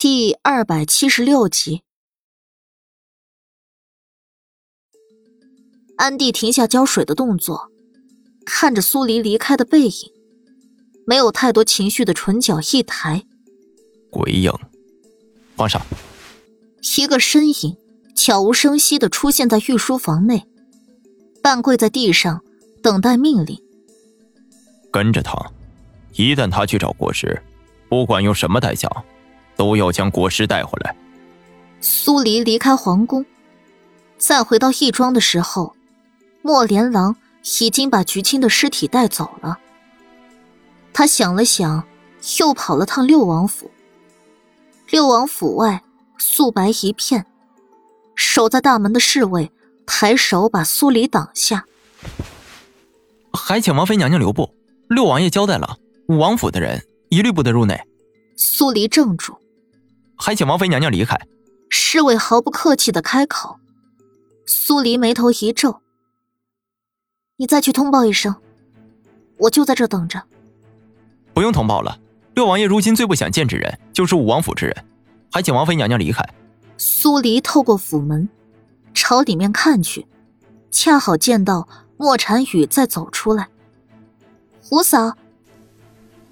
第二百七十六集，安迪停下浇水的动作，看着苏黎离开的背影，没有太多情绪的唇角一抬，鬼影，皇上，一个身影悄无声息的出现在御书房内，半跪在地上等待命令。跟着他，一旦他去找国师，不管用什么代价，都要将国师带回来。苏黎离开皇宫，再回到义庄的时候，莫连郎已经把菊青的尸体带走了。他想了想，又跑了趟六王府。六王府外素白一片，守在大门的侍卫抬手把苏黎挡下，还请王妃娘娘留步。六王爷交代了，五王府的人一律不得入内。苏黎怔住，还请王妃娘娘离开。侍卫毫不客气的开口。苏黎眉头一皱：“你再去通报一声，我就在这等着。”不用通报了。六王爷如今最不想见之人就是武王府之人，还请王妃娘娘离开。苏黎透过府门，朝里面看去，恰好见到莫禅雨在走出来。胡嫂，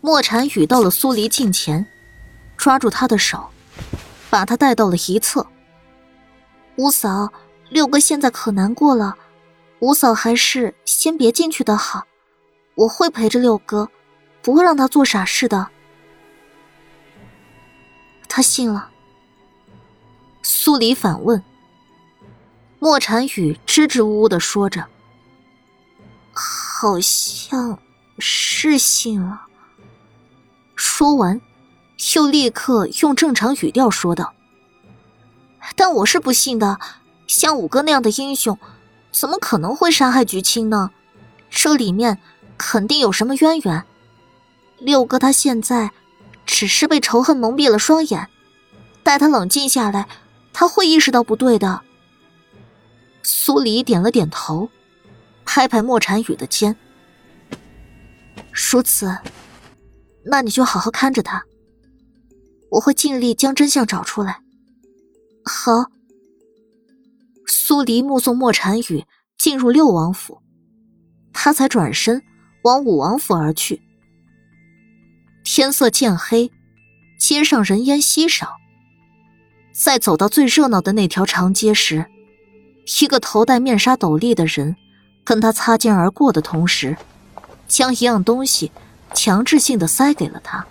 莫禅雨到了苏黎近前，抓住他的手，把他带到了一侧。五嫂，六哥现在可难过了，五嫂还是先别进去的好，我会陪着六哥，不会让他做傻事的。他信了。苏黎反问。莫禅雨支支吾吾的说着，好像。是信了。说完，又立刻用正常语调说道：“但我是不信的，像五哥那样的英雄，怎么可能会杀害菊青呢？这里面肯定有什么渊源。六哥他现在只是被仇恨蒙蔽了双眼，待他冷静下来，他会意识到不对的。”苏黎点了点头，拍拍莫禅雨的肩。如此，那你就好好看着他。我会尽力将真相找出来。好。苏黎目送莫禅雨进入六王府，他才转身往五王府而去。天色渐黑，街上人烟稀少。在走到最热闹的那条长街时，一个头戴面纱斗笠的人跟他擦肩而过的同时。将一样东西强制性的塞给了他。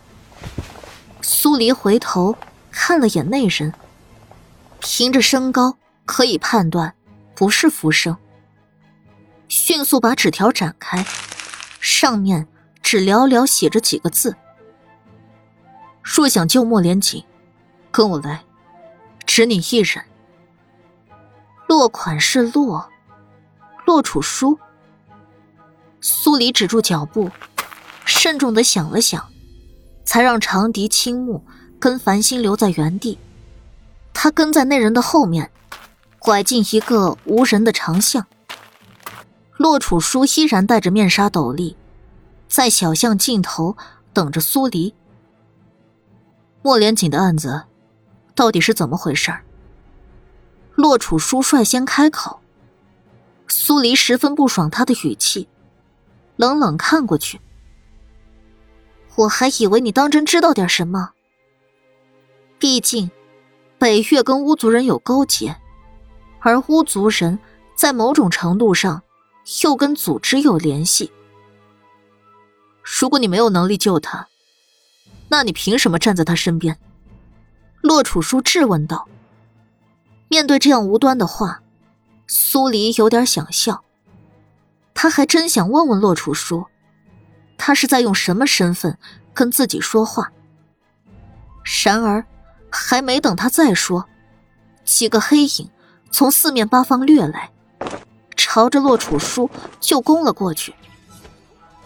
苏黎回头看了眼那人，凭着身高可以判断不是浮生。迅速把纸条展开，上面只寥寥写着几个字：“若想救莫连锦，跟我来，只你一人。”落款是洛，洛楚书。苏黎止住脚步，慎重的想了想，才让长笛、青木跟繁星留在原地。他跟在那人的后面，拐进一个无人的长巷。洛楚书依然戴着面纱斗笠，在小巷尽头等着苏黎。莫连锦的案子到底是怎么回事？洛楚书率先开口。苏黎十分不爽他的语气。冷冷看过去，我还以为你当真知道点什么。毕竟，北越跟巫族人有勾结，而巫族人在某种程度上又跟组织有联系。如果你没有能力救他，那你凭什么站在他身边？洛楚书质问道。面对这样无端的话，苏黎有点想笑。他还真想问问洛楚书，他是在用什么身份跟自己说话。然而，还没等他再说，几个黑影从四面八方掠来，朝着洛楚书就攻了过去。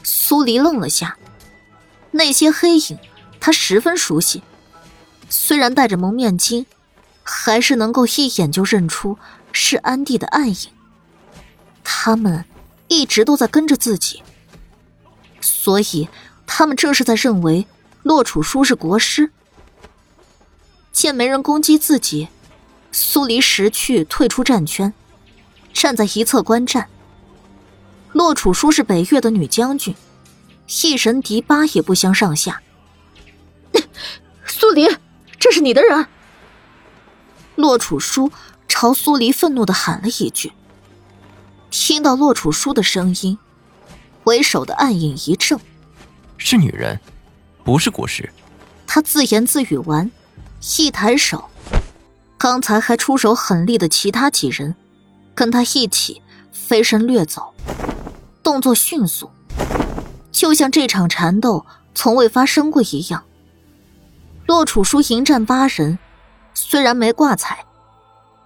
苏黎愣了下，那些黑影他十分熟悉，虽然戴着蒙面巾，还是能够一眼就认出是安帝的暗影。他们。一直都在跟着自己，所以他们这是在认为洛楚书是国师。见没人攻击自己，苏黎识趣退出战圈，站在一侧观战。洛楚书是北越的女将军，一神敌八也不相上下。苏黎，这是你的人！洛楚书朝苏黎愤怒的喊了一句。听到洛楚书的声音，为首的暗影一怔：“是女人，不是国师。”他自言自语完，一抬手，刚才还出手狠厉的其他几人，跟他一起飞身掠走，动作迅速，就像这场缠斗从未发生过一样。洛楚书迎战八人，虽然没挂彩，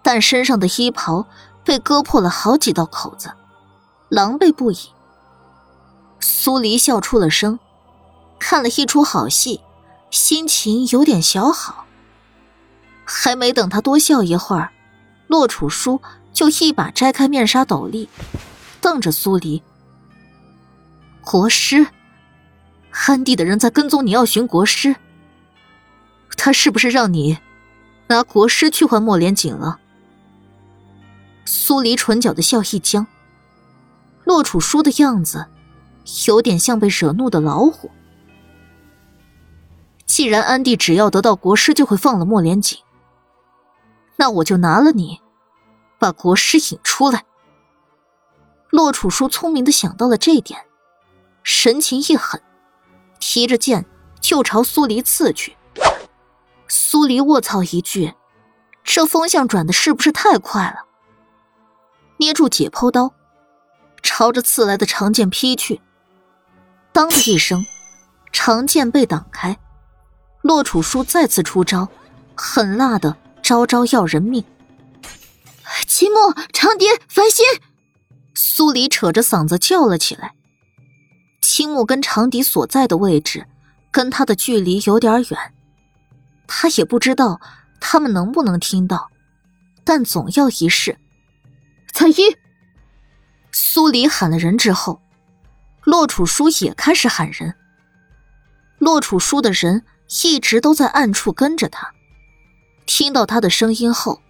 但身上的衣袍被割破了好几道口子，狼狈不已。苏黎笑出了声，看了一出好戏。心情有点小好。还没等他多笑一会儿，洛楚书就一把摘开面纱斗笠，瞪着苏黎：“国师，安地的人在跟踪你要寻国师，他是不是让你拿国师去换莫连锦了？”苏黎唇角的笑一僵，洛楚书的样子有点像被惹怒的老虎。既然安帝只要得到国师就会放了莫连锦，那我就拿了你，把国师引出来。洛楚书聪明的想到了这点，神情一狠，提着剑就朝苏黎刺去。苏黎卧槽一句，这风向转的是不是太快了？捏住解剖刀，朝着刺来的长剑劈去。当的一声，长剑被挡开。洛楚书再次出招，狠辣的招招要人命。青木、长蝶、繁星，苏黎扯着嗓子叫了起来。青木跟长笛所在的位置，跟他的距离有点远，他也不知道他们能不能听到，但总要一试。彩衣，苏黎喊了人之后，洛楚书也开始喊人。洛楚书的人。一直都在暗处跟着他，听到他的声音后，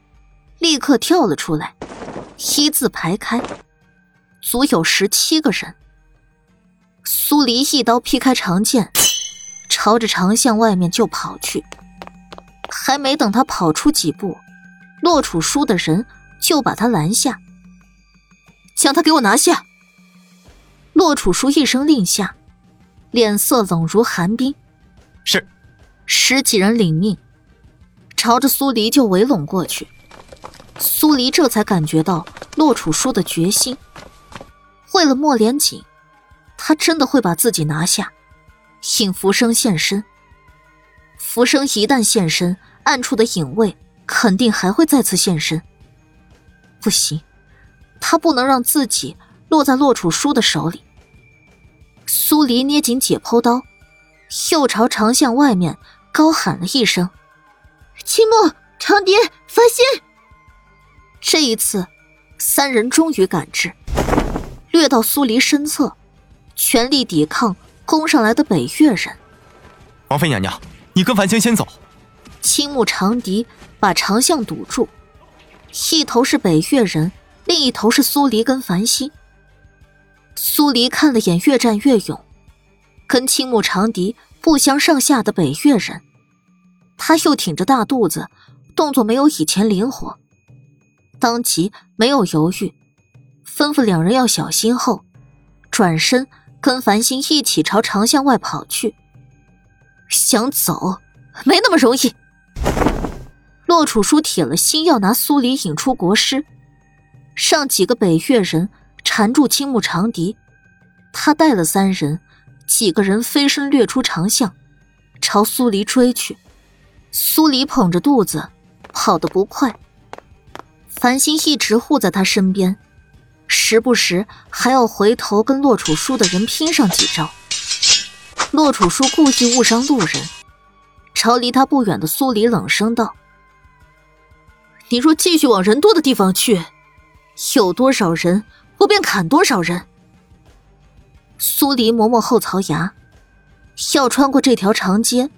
立刻跳了出来，一字排开，足有十七个人。苏黎一刀劈开长剑，朝着长巷外面就跑去。还没等他跑出几步，洛楚书的人就把他拦下，将他给我拿下。洛楚书一声令下，脸色冷如寒冰。是。十几人领命，朝着苏黎就围拢过去。苏黎这才感觉到洛楚书的决心。为了莫连锦，他真的会把自己拿下，引浮生现身。浮生一旦现身，暗处的影卫肯定还会再次现身。不行，他不能让自己落在洛楚书的手里。苏黎捏紧解剖刀，又朝长巷外面。高喊了一声：“青木、长蝶、繁星。”这一次，三人终于赶至，掠到苏黎身侧，全力抵抗攻上来的北越人。王妃娘娘，你跟繁星先走。青木长笛把长巷堵住，一头是北越人，另一头是苏黎跟繁星。苏黎看了眼越战越勇，跟青木长笛不相上下的北越人。他又挺着大肚子，动作没有以前灵活，当即没有犹豫，吩咐两人要小心后，转身跟繁星一起朝长巷外跑去。想走，没那么容易。洛楚书铁了心要拿苏黎引出国师，让几个北越人缠住青木长笛，他带了三人，几个人飞身掠出长巷，朝苏黎追去。苏黎捧着肚子，跑得不快。繁星一直护在他身边，时不时还要回头跟洛楚书的人拼上几招。洛楚书故意误伤路人，朝离他不远的苏黎冷声道：“你若继续往人多的地方去，有多少人，我便砍多少人。”苏黎磨磨后槽牙，要穿过这条长街。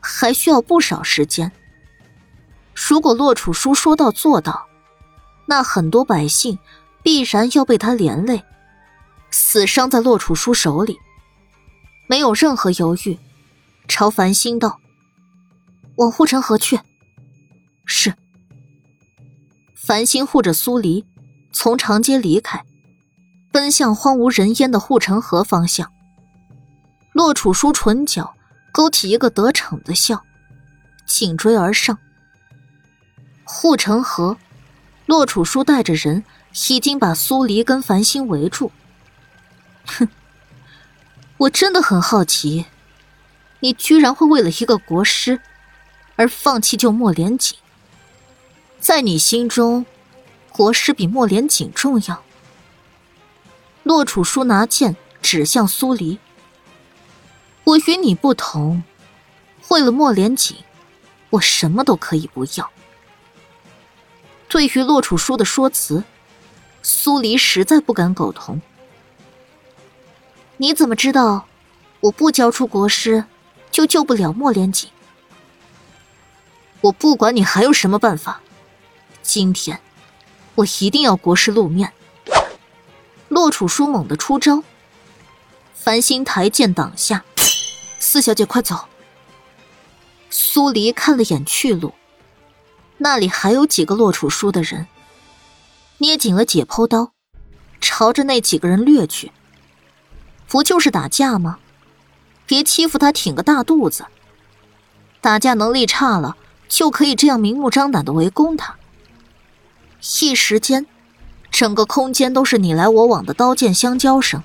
还需要不少时间，如果洛楚书说到做到，那很多百姓必然要被他连累，死伤在洛楚书手里。没有任何犹豫，朝繁星道：“往护城河去。”是。繁星护着苏黎，从长街离开，奔向荒无人烟的护城河方向。洛楚书唇角勾起一个得逞的笑，紧追而上。护城河，洛楚书带着人已经把苏黎跟繁星围住。哼，我真的很好奇，你居然会为了一个国师而放弃救莫连锦。在你心中，国师比莫连锦重要？洛楚书拿剑指向苏黎。我与你不同，为了莫连锦，我什么都可以不要。对于洛楚书的说辞，苏黎实在不敢苟同。你怎么知道我不交出国师，就救不了莫连锦？我不管你还有什么办法，今天我一定要国师露面。洛楚书猛地出招，繁星抬剑挡下。四小姐，快走！苏黎看了眼去路。那里还有几个洛楚书的人，捏紧了解剖刀，朝着那几个人掠去。不就是打架吗？别欺负他，挺个大肚子。打架能力差了，就可以这样明目张胆的围攻他。一时间，整个空间都是你来我往的刀剑相交声。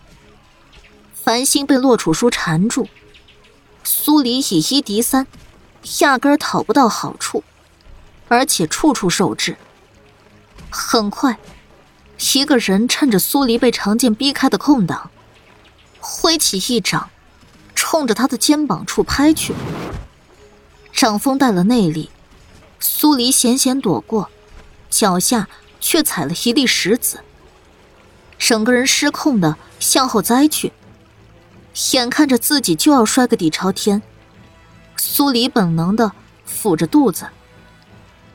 繁星被洛楚书缠住，苏黎以一敌三，压根讨不到好处。而且处处受制。很快，一个人趁着苏黎被长剑逼开的空档，挥起一掌，冲着他的肩膀处拍去。掌风带了内力，苏黎险险躲过，脚下却踩了一粒石子，整个人失控的向后栽去。眼看着自己就要摔个底朝天，苏黎本能的抚着肚子。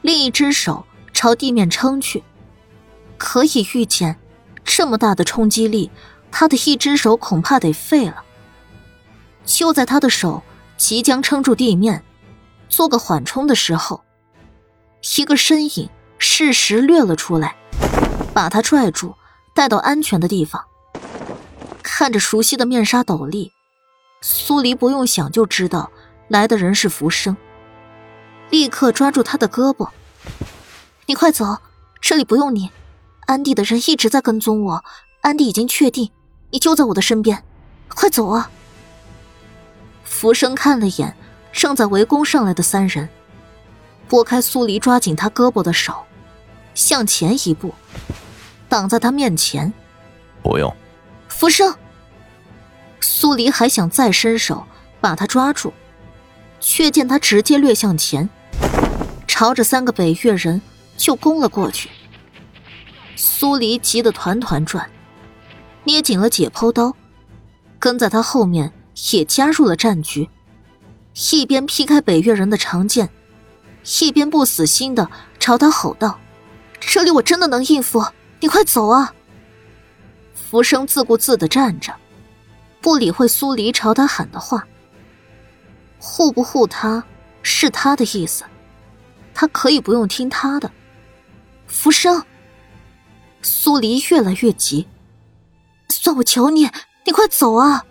另一只手朝地面撑去，可以预见，这么大的冲击力，他的一只手恐怕得废了。就在他的手即将撑住地面，做个缓冲的时候，一个身影适时掠了出来，把他拽住，带到安全的地方。看着熟悉的面纱斗笠，苏黎不用想就知道来的人是浮生。立刻抓住他的胳膊，你快走，这里不用你。安迪的人一直在跟踪我，安迪已经确定你就在我的身边，快走啊！浮生看了眼正在围攻上来的三人，拨开苏黎抓紧他胳膊的手，向前一步，挡在他面前。不用，福生。苏黎还想再伸手把他抓住，却见他直接掠向前。朝着三个北越人就攻了过去。苏黎急得团团转，捏紧了解剖刀，跟在他后面也加入了战局，一边劈开北越人的长剑，一边不死心的朝他吼道：“这里我真的能应付，你快走啊！”浮生自顾自的站着，不理会苏黎朝他喊的话。护不护他是他的意思。他可以不用听他的，浮生。苏黎越来越急，算我求你，你快走啊！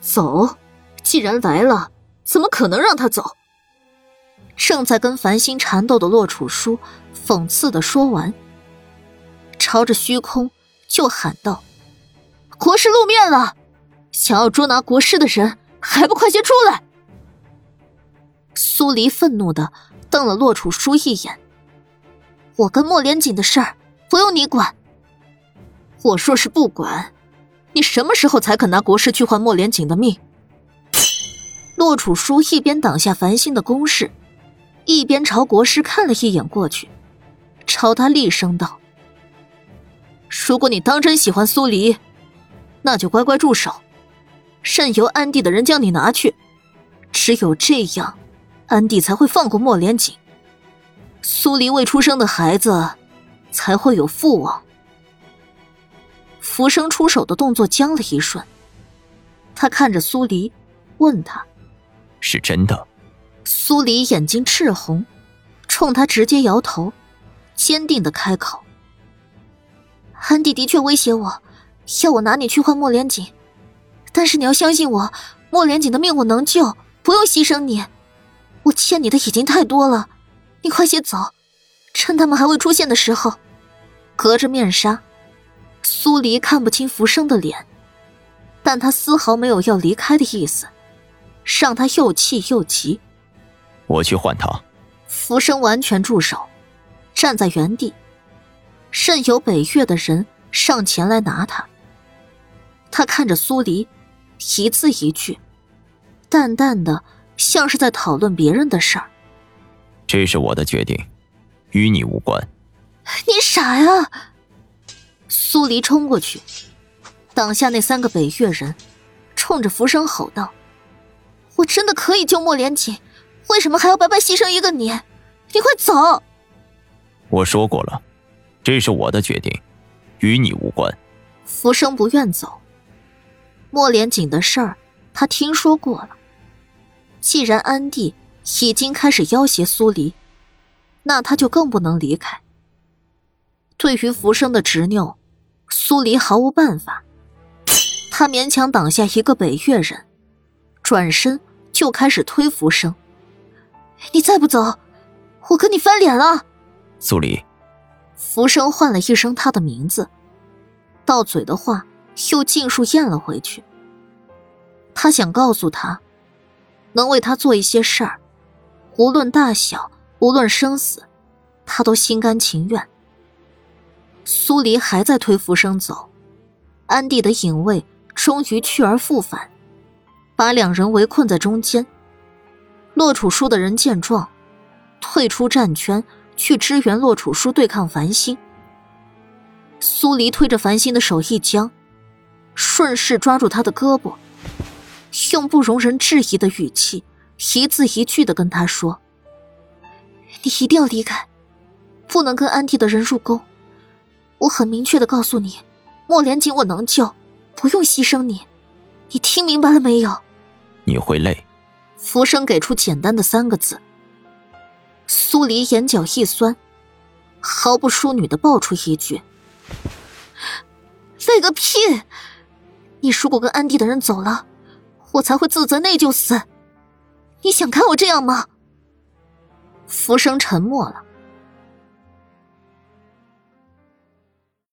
走，既然来了，怎么可能让他走？正在跟繁星缠斗的洛楚书讽刺的说完，朝着虚空就喊道：“国师露面了，想要捉拿国师的人，还不快些出来！”苏黎愤怒的。瞪了洛楚书一眼。我跟莫连锦的事儿不用你管。我若是不管，你什么时候才肯拿国师去换莫连锦的命？洛楚书一边挡下繁星的攻势，一边朝国师看了一眼过去，朝他厉声道：“如果你当真喜欢苏黎，那就乖乖住手，任由安帝的人将你拿去。只有这样。”安帝才会放过莫连锦。苏黎未出生的孩子才会有父王。浮生出手的动作僵了一瞬，他看着苏黎，问他：“是真的？”苏黎眼睛赤红，冲他直接摇头，坚定的开口：“安迪的确威胁我，要我拿你去换莫连锦，但是你要相信我，莫连锦的命我能救，不用牺牲你。我欠你的已经太多了，你快些走，趁他们还未出现的时候。”隔着面纱。苏黎看不清浮生的脸，但他丝毫没有要离开的意思，让他又气又急。我去换他。浮生完全住手，站在原地，任由北岳的人上前来拿他。他看着苏黎，一字一句，淡淡的，像是在讨论别人的事儿。这是我的决定，与你无关。你傻呀！苏黎冲过去，挡下那三个北岳人，冲着浮生吼道：“我真的可以救莫连锦，为什么还要白白牺牲一个你？你快走！”我说过了，这是我的决定，与你无关。浮生不愿走。莫连锦的事儿他听说过了。既然安帝已经开始要挟苏黎，那他就更不能离开。对于浮生的执拗。苏黎毫无办法，他勉强挡下一个北岳人，转身就开始推浮生。你再不走，我跟你翻脸了。苏黎，浮生唤了一声他的名字，到嘴的话又尽数咽了回去。他想告诉他，能为他做一些事儿，无论大小，无论生死，他都心甘情愿。苏黎还在推浮生走，安帝的影卫终于去而复返，把两人围困在中间。洛楚书的人见状，退出战圈去支援洛楚书对抗繁星。苏黎推着繁星的手一僵，顺势抓住他的胳膊，用不容人质疑的语气，一字一句的跟他说：“你一定要离开，不能跟安迪的人入宫。”我很明确的告诉你，莫连锦我能救，不用牺牲你，你听明白了没有？你会累。浮生给出简单的三个字。苏黎眼角一酸，毫不淑女的爆出一句：“累个屁！你如果跟安迪的人走了，我才会自责内疚死。你想看我这样吗？”浮生沉默了。